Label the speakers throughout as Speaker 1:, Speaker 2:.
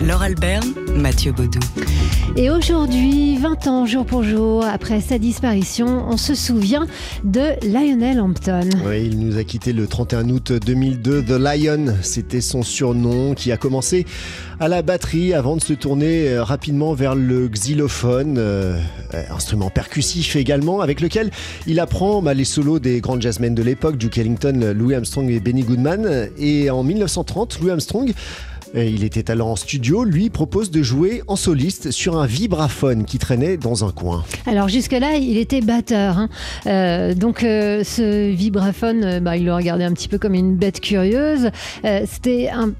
Speaker 1: Laure Alberne, Mathieu Baudou.
Speaker 2: Et aujourd'hui, 20 ans jour pour jour après sa disparition, on se souvient de Lionel Hampton.
Speaker 3: Oui, il nous a quitté le 31 août 2002. The Lion, c'était son surnom qui a commencé à la batterie avant de se tourner euh, rapidement vers le xylophone, euh, instrument percussif également, avec lequel il apprend bah, les solos des grands jazzmen de l'époque, Duke Ellington, Louis Armstrong et Benny Goodman. Et en 1930, Louis Armstrong il était alors en studio, lui propose de jouer en soliste sur un vibraphone qui traînait dans un coin.
Speaker 2: Alors jusque-là, il était batteur. Hein. Euh, donc euh, ce vibraphone, euh, bah, il le regardait un petit peu comme une bête curieuse. C'était un,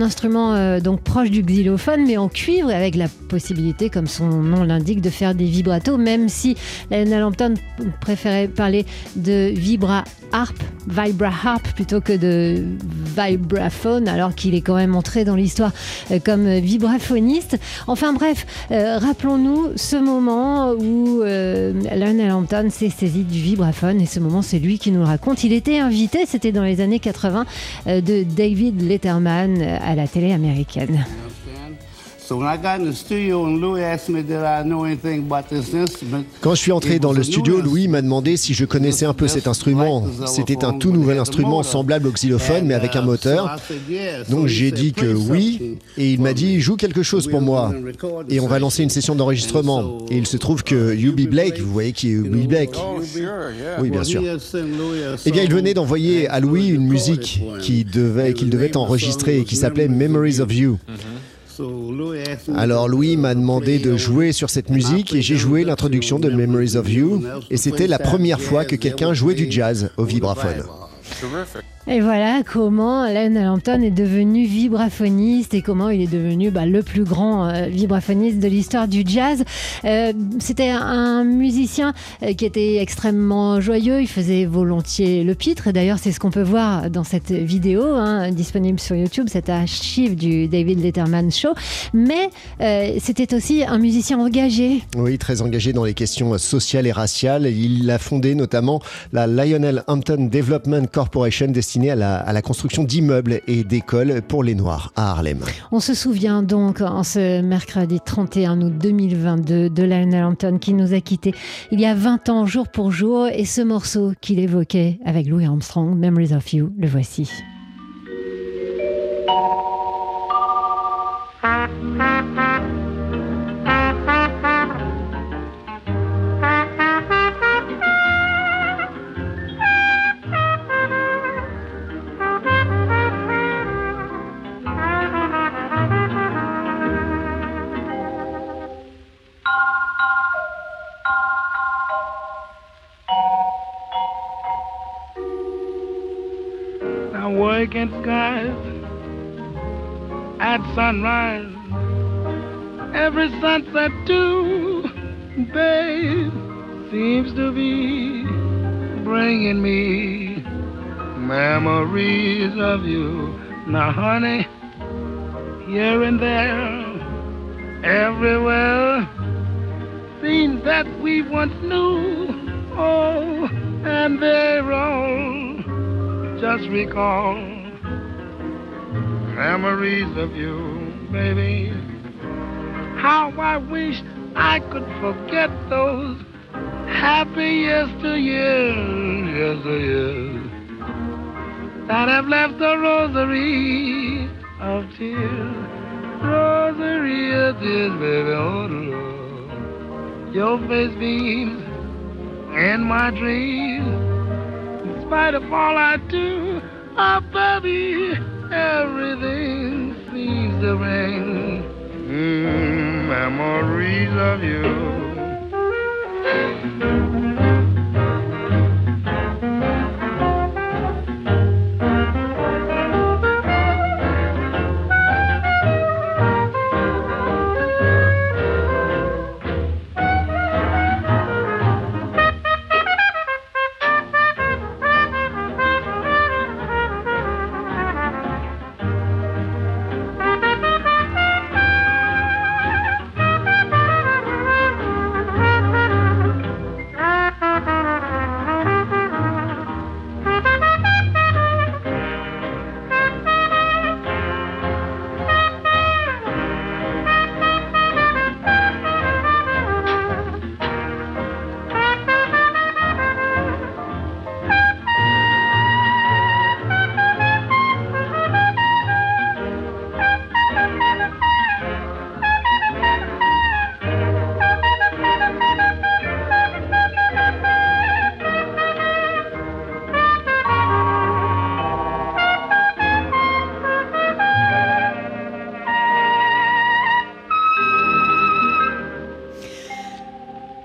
Speaker 2: instrument donc proche du xylophone, mais en cuivre, avec la possibilité, comme son nom l'indique, de faire des vibratos, même si Lionel Hampton préférait parler de vibra harp, plutôt que de vibraphone, alors qu'il est quand même entré dans l'histoire euh, comme vibraphoniste. Enfin bref, euh, rappelons-nous ce moment où euh, Lionel Hampton s'est saisi du vibraphone et ce moment c'est lui qui nous le raconte. Il était invité, c'était dans les années 80, de David Letterman à la télé américaine.
Speaker 3: Quand je suis entré dans le studio, Louis m'a demandé si je connaissais un peu cet instrument. C'était un tout nouvel instrument semblable au xylophone, mais avec un moteur. Donc j'ai dit que oui, et il m'a dit joue quelque chose pour moi, et on va lancer une session d'enregistrement. Et il se trouve que Yubi Blake, vous voyez qui est Yubi Blake. Oui, bien sûr. Eh bien, il venait d'envoyer à Louis une musique qu'il devait, qu'il devait enregistrer et qui s'appelait Memories of You. Alors Louis m'a demandé de jouer sur cette musique et j'ai joué l'introduction de Memories of You et c'était la première fois que quelqu'un jouait du jazz au vibraphone.
Speaker 2: Et voilà comment Lionel Hampton est devenu vibraphoniste et comment il est devenu bah, le plus grand euh, vibraphoniste de l'histoire du jazz. Euh, c'était un musicien euh, qui était extrêmement joyeux, il faisait volontiers le pitre et d'ailleurs c'est ce qu'on peut voir dans cette vidéo hein, disponible sur YouTube, cette archive du David Letterman Show. Mais c'était aussi un musicien engagé.
Speaker 3: Oui, très engagé dans les questions sociales et raciales. Il a fondé notamment la Lionel Hampton Development Corporation destinée à la, construction d'immeubles et d'écoles pour les Noirs à Harlem.
Speaker 2: On se souvient donc en ce mercredi 31 août 2022 de Lionel Hampton qui nous a quittés il y a 20 ans jour pour jour et ce morceau qu'il évoquait avec Louis Armstrong, Memories of You, le voici.
Speaker 4: At sunrise. Every sunset too, babe, seems to be bringing me memories of you. Now, honey, here and there, everywhere, scenes that we once knew. Oh, and they're all just recall memories of you, baby. How I wish I could forget those happy yesteryears, yesteryears that have left a rosary of tears, rosary of tears, baby. Oh Lord, your face beams in my dreams in spite of all I do, oh baby, everything seems to ring. Mm, memories of you.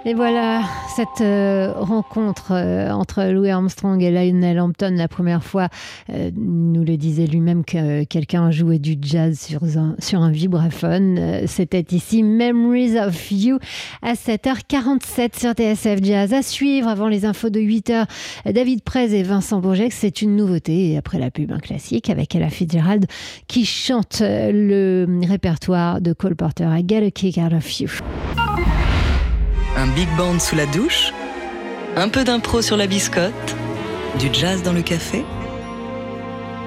Speaker 2: Et voilà cette euh, rencontre euh, entre Louis Armstrong et Lionel Hampton, la première fois, euh, nous le disait lui-même que quelqu'un jouait du jazz sur un, sur un vibraphone. C'était ici Memories of You à 7h47 sur TSF Jazz. À suivre avant les infos de 8h, David Prez et Vincent Bourget. C'est une nouveauté. Après la pub, un classique avec Ella Fitzgerald qui chante le répertoire de Cole Porter. I get a kick out of you.
Speaker 1: Un big band sous la douche Un peu d'impro sur la biscotte Du jazz dans le café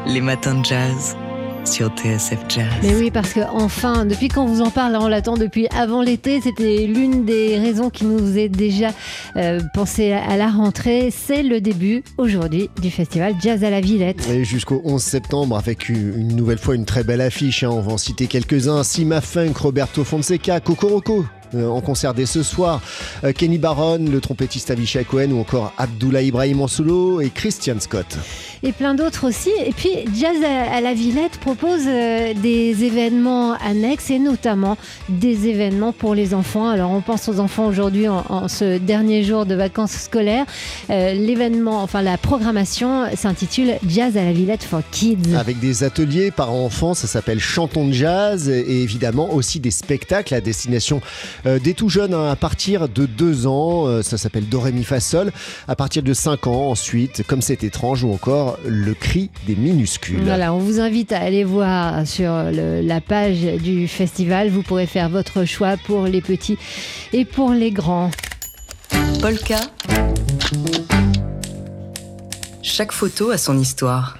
Speaker 1: Les matins de jazz sur TSF Jazz.
Speaker 2: Mais oui, parce que enfin, depuis qu'on vous en parle, on l'attend depuis avant l'été, c'était l'une des raisons qui nous est déjà euh, pensé à la rentrée. C'est le début aujourd'hui du festival Jazz à la Villette.
Speaker 3: Et jusqu'au 11 septembre, avec une nouvelle fois une très belle affiche. Hein. on va en citer quelques-uns Sima Funk, Roberto Fonseca, euh, en concert dès ce soir. Euh, Kenny Barron, le trompettiste Avishai Cohen ou encore Abdullah Ibrahim en et Christian Scott.
Speaker 2: Et plein d'autres aussi. Et puis Jazz à la Villette propose euh, des événements annexes et notamment des événements pour les enfants. Alors on pense aux enfants aujourd'hui en, ce dernier jour de vacances scolaires. L'événement, enfin la programmation s'intitule Jazz à la Villette for Kids.
Speaker 3: Avec des ateliers par enfants, ça s'appelle Chantons de Jazz et évidemment aussi des spectacles à destination euh, des tout jeunes hein, à partir de 2 ans, euh, ça s'appelle Dorémi Fa Sol, à partir de 5 ans ensuite, comme c'est étrange ou encore le cri des minuscules.
Speaker 2: Voilà, on vous invite à aller voir sur la page du festival, vous pourrez faire votre choix pour les petits et pour les grands.
Speaker 1: Polka. Chaque photo a son histoire.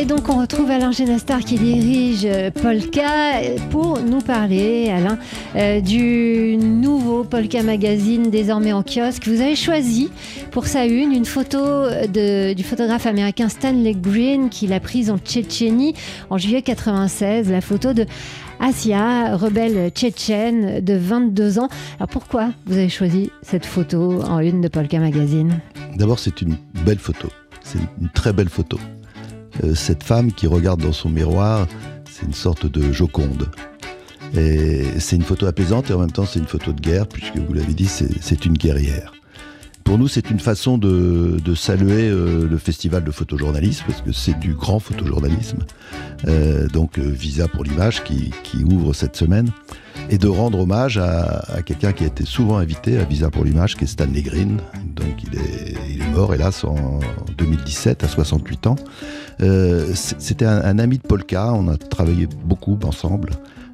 Speaker 2: Et donc on retrouve Alain Genastar qui dirige euh, Polka pour nous parler, Alain, euh, du nouveau Polka Magazine désormais en kiosque. Vous avez choisi pour sa une une photo du photographe américain Stanley Green qui l'a prise en Tchétchénie en juillet 96, la photo de Asia, rebelle tchétchène de 22 ans. Alors pourquoi vous avez choisi cette photo en une de Polka Magazine?
Speaker 5: D'abord c'est une belle photo, c'est une très belle photo. Euh, cette femme qui regarde dans son miroir, c'est une sorte de Joconde. Et c'est une photo apaisante et en même temps c'est une photo de guerre, puisque vous l'avez dit, c'est une guerrière. Pour nous, c'est une façon de, saluer euh, le festival de photojournalisme, parce que c'est du grand photojournalisme. Euh, donc Visa pour l'image qui, ouvre cette semaine et de rendre hommage à, quelqu'un qui a été souvent invité à Visa pour l'image, qui est Stanley Green. Donc il est, mort, hélas, en 2017, à 68 ans. Euh, c'était un, ami de Polka, on a travaillé beaucoup ensemble.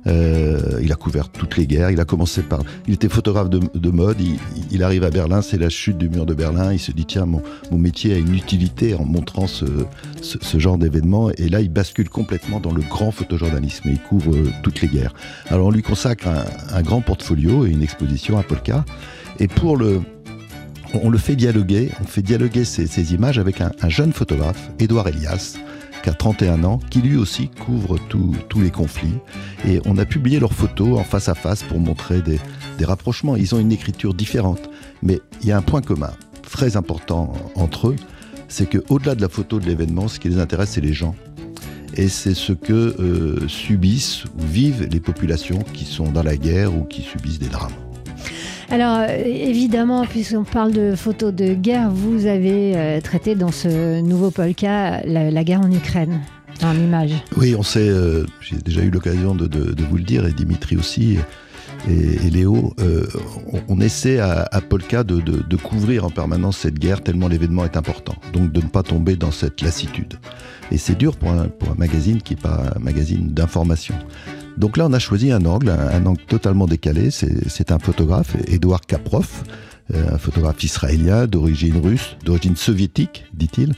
Speaker 5: Euh, il a couvert toutes les guerres. Il a commencé par. Il était photographe de, mode. Il, arrive à Berlin, c'est la chute du mur de Berlin. Il se dit tiens, mon, métier a une utilité en montrant ce, genre d'événement. Et là, il bascule complètement dans le grand photojournalisme et il couvre euh, toutes les guerres. Alors, on lui consacre un, grand portfolio et une exposition à Polka. Et pour le, on le fait dialoguer, on fait dialoguer ces, images avec un, jeune photographe, Édouard Elias, qui a 31 ans, qui lui aussi couvre tous les conflits. Et on a publié leurs photos en face à face pour montrer des, rapprochements. Ils ont une écriture différente, mais il y a un point commun très important entre eux, c'est qu'au-delà de la photo de l'événement, ce qui les intéresse, c'est les gens. Et c'est ce que euh, subissent ou vivent les populations qui sont dans la guerre ou qui subissent des drames.
Speaker 2: Alors, euh, évidemment, puisqu'on parle de photos de guerre, vous avez euh, traité dans ce nouveau polka la, guerre en Ukraine. En image.
Speaker 5: Oui, on sait, euh, j'ai déjà eu l'occasion de, vous le dire, et Dimitri aussi, et, Léo, on, essaie à, Polka de, couvrir en permanence cette guerre tellement l'événement est important. Donc de ne pas tomber dans cette lassitude. Et c'est dur pour un, pour un magazine qui n'est pas un magazine d'information. Donc là, on a choisi un angle, un, angle totalement décalé. C'est un photographe, Edouard Kaprov, euh, un photographe israélien d'origine russe, d'origine soviétique, dit-il.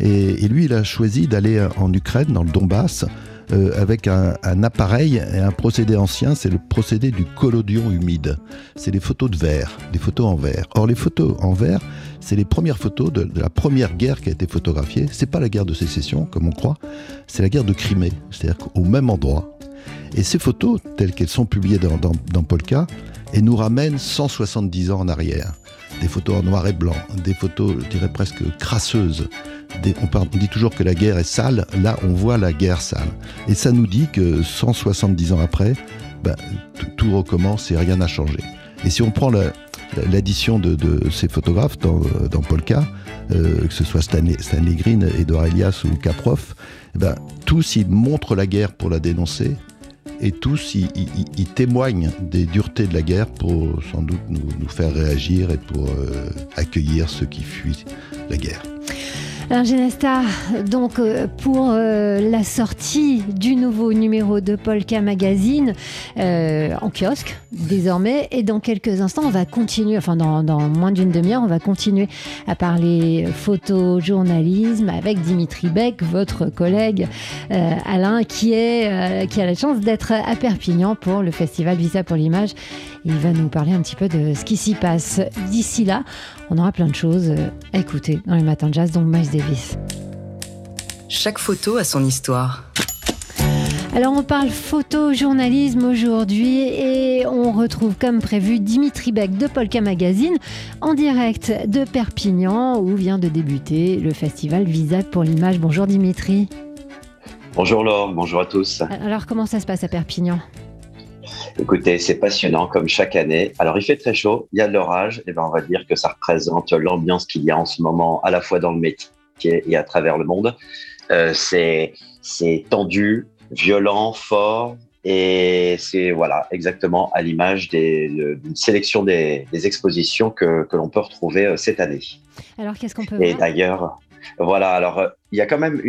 Speaker 5: Et, lui, il a choisi d'aller en Ukraine, dans le Donbass, euh, avec un, appareil et un procédé ancien, c'est le procédé du collodion humide. C'est les photos de verre, des photos en verre. Or, les photos en verre, c'est les premières photos de, la première guerre qui a été photographiée. C'est pas la guerre de sécession, comme on croit, c'est la guerre de Crimée. C'est-à-dire qu'au même endroit, et ces photos, telles qu'elles sont publiées dans, Polka, elles nous ramènent 170 ans en arrière. Des photos en noir et blanc, des photos, je dirais presque crasseuses. on, dit toujours que la guerre est sale, là on voit la guerre sale. Et ça nous dit que 170 ans après, ben, tout recommence et rien n'a changé. Et si on prend l'addition de, ces photographes dans, dans Polka, que ce soit Stanley, Green, Edouard Elias ou Caprof, eh ben, tous ils montrent la guerre pour la dénoncer et tous ils, témoignent des duretés de la guerre pour sans doute nous, faire réagir et pour accueillir ceux qui fuient la guerre.
Speaker 2: Alors Genesta, donc euh, pour euh, la sortie du nouveau numéro de Polka Magazine euh, en kiosque désormais, et dans quelques instants, on va continuer, enfin dans, moins d'une demi-heure, on va continuer à parler photojournalisme avec Dimitri Beck, votre collègue Alain, qui a la chance d'être à Perpignan pour le festival Visa pour l'image. Il va nous parler un petit peu de ce qui s'y passe. D'ici là, on aura plein de choses à écouter dans les matins de jazz, donc Miles Davis.
Speaker 1: Chaque photo a son histoire.
Speaker 2: Alors on parle photojournalisme aujourd'hui et on retrouve comme prévu Dimitri Beck de Polka Magazine en direct de Perpignan où vient de débuter le festival Visa pour l'image. Bonjour Dimitri.
Speaker 6: Bonjour Laure, bonjour à tous.
Speaker 2: Alors comment ça se passe à Perpignan?
Speaker 6: Écoutez, c'est passionnant comme chaque année. Alors, il fait très chaud, il y a de l'orage, et ben on va dire que ça représente l'ambiance qu'il y a en ce moment, à la fois dans le métier et à travers le monde. Euh, c'est tendu, violent, fort, et c'est voilà exactement à l'image d'une sélection des, des, expositions que, que l'on peut retrouver euh, cette année.
Speaker 2: Alors, qu'est-ce qu'on peut
Speaker 6: Et d'ailleurs, voilà, alors euh, il y a quand même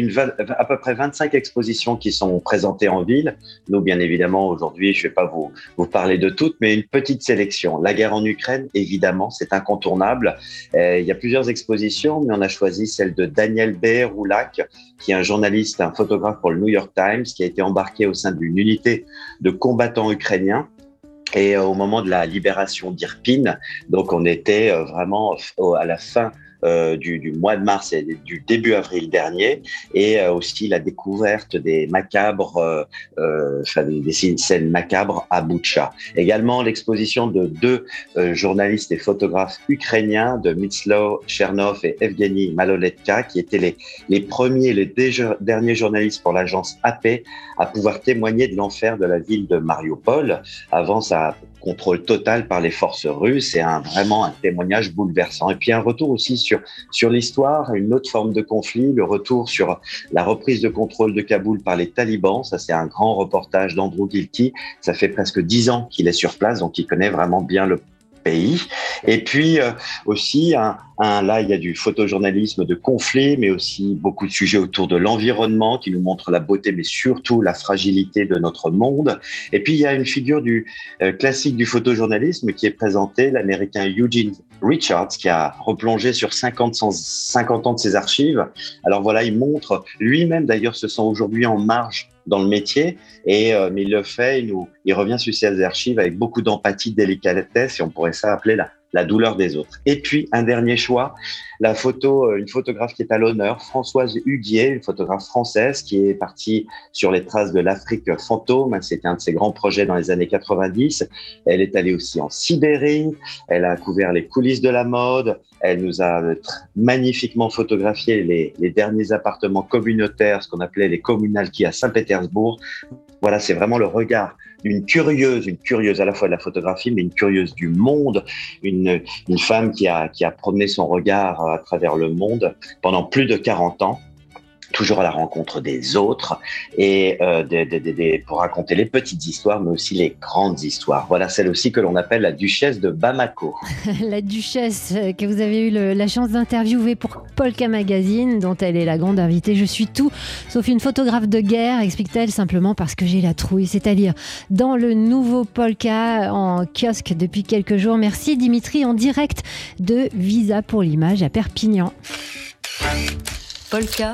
Speaker 6: à peu près 25 expositions qui sont présentées en ville. Nous, bien évidemment, aujourd'hui, je ne vais pas vous, parler de toutes, mais une petite sélection. La guerre en Ukraine, évidemment, c'est incontournable. Euh, il y a plusieurs expositions, mais on a choisi celle de Daniel B. Qui est un journaliste, un photographe pour le New York Times, qui a été embarqué au sein d'une unité de combattants ukrainiens et euh, au moment de la libération d'Irpin, donc on était vraiment à la fin du, du, mois de mars et du début avril dernier, et euh, aussi la découverte des macabres, euh, euh des scènes macabres à Boucha. Également l'exposition de deux journalistes et photographes ukrainiens, de Mitslav Chernov et Evgeny Maloletka, qui étaient les, les premiers, les derniers journalistes pour l'agence AP à pouvoir témoigner de l'enfer de la ville de Mariupol avant sa contrôle total par les forces russes. C'est vraiment un témoignage bouleversant. Et puis un retour aussi sur, sur l'histoire, une autre forme de conflit, le retour sur la reprise de contrôle de Kaboul par les talibans. Ça, c'est un grand reportage d'Andrew Gilkey. Ça fait presque dix ans qu'il est sur place, donc il connaît vraiment bien le Et puis euh, aussi, là, il y a du photojournalisme de conflit, mais aussi beaucoup de sujets autour de l'environnement qui nous montrent la beauté, mais surtout la fragilité de notre monde. Et puis, il y a une figure du euh, classique du photojournalisme qui est présentée, l'américain Eugene Richards, qui a replongé sur 50, 50 ans de ses archives. Alors voilà, il montre, lui-même d'ailleurs se sent aujourd'hui en marge dans le métier, et euh, mais il le fait, il, nous, il revient sur ses archives avec beaucoup d'empathie, de délicatesse, et on pourrait ça appeler la, la douleur des autres. Et puis, un dernier choix, la photo, euh, une photographe qui est à l'honneur, Françoise Huguier, une photographe française qui est partie sur les traces de l'Afrique fantôme. C'était un de ses grands projets dans les années 90. Elle est allée aussi en Sibérie. Elle a couvert les coulisses de la mode. Elle nous a magnifiquement photographié les, les derniers appartements communautaires, ce qu'on appelait les qui à Saint-Pétersbourg. Voilà, c'est vraiment le regard d'une curieuse, une curieuse à la fois de la photographie, mais une curieuse du monde, une, une femme qui a, qui a promené son regard à travers le monde pendant plus de 40 ans toujours à la rencontre des autres et euh, pour raconter les petites histoires, mais aussi les grandes histoires. Voilà celle aussi que l'on appelle la duchesse de Bamako.
Speaker 2: la duchesse euh, que vous avez eu la chance d'interviewer pour Polka Magazine, dont elle est la grande invitée. Je suis tout sauf une photographe de guerre, explique-t-elle simplement parce que j'ai la trouille, c'est-à-dire dans le nouveau Polka en kiosque depuis quelques jours. Merci Dimitri en direct de Visa pour l'image à Perpignan.
Speaker 1: Polka